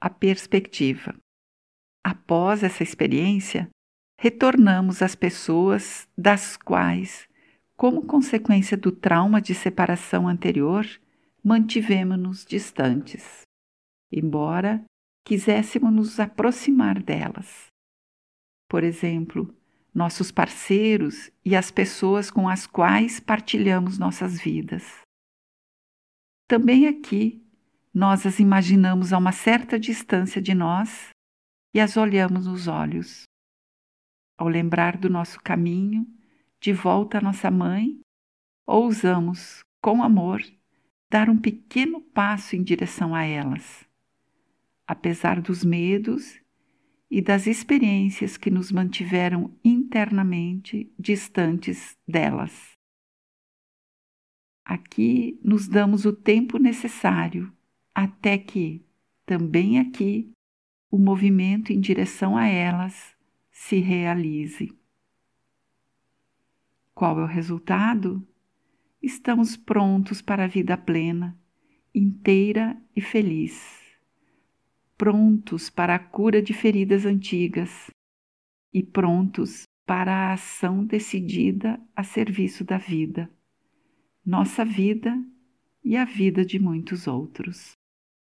a perspectiva. Após essa experiência, retornamos às pessoas das quais, como consequência do trauma de separação anterior, mantivemos-nos distantes, embora quiséssemos nos aproximar delas. Por exemplo, nossos parceiros e as pessoas com as quais partilhamos nossas vidas. Também aqui, nós as imaginamos a uma certa distância de nós e as olhamos nos olhos. Ao lembrar do nosso caminho, de volta à nossa mãe, ousamos, com amor, dar um pequeno passo em direção a elas. Apesar dos medos e das experiências que nos mantiveram internamente distantes delas. Aqui nos damos o tempo necessário até que, também aqui, o movimento em direção a elas se realize. Qual é o resultado? Estamos prontos para a vida plena, inteira e feliz. Prontos para a cura de feridas antigas e prontos para a ação decidida a serviço da vida, nossa vida e a vida de muitos outros.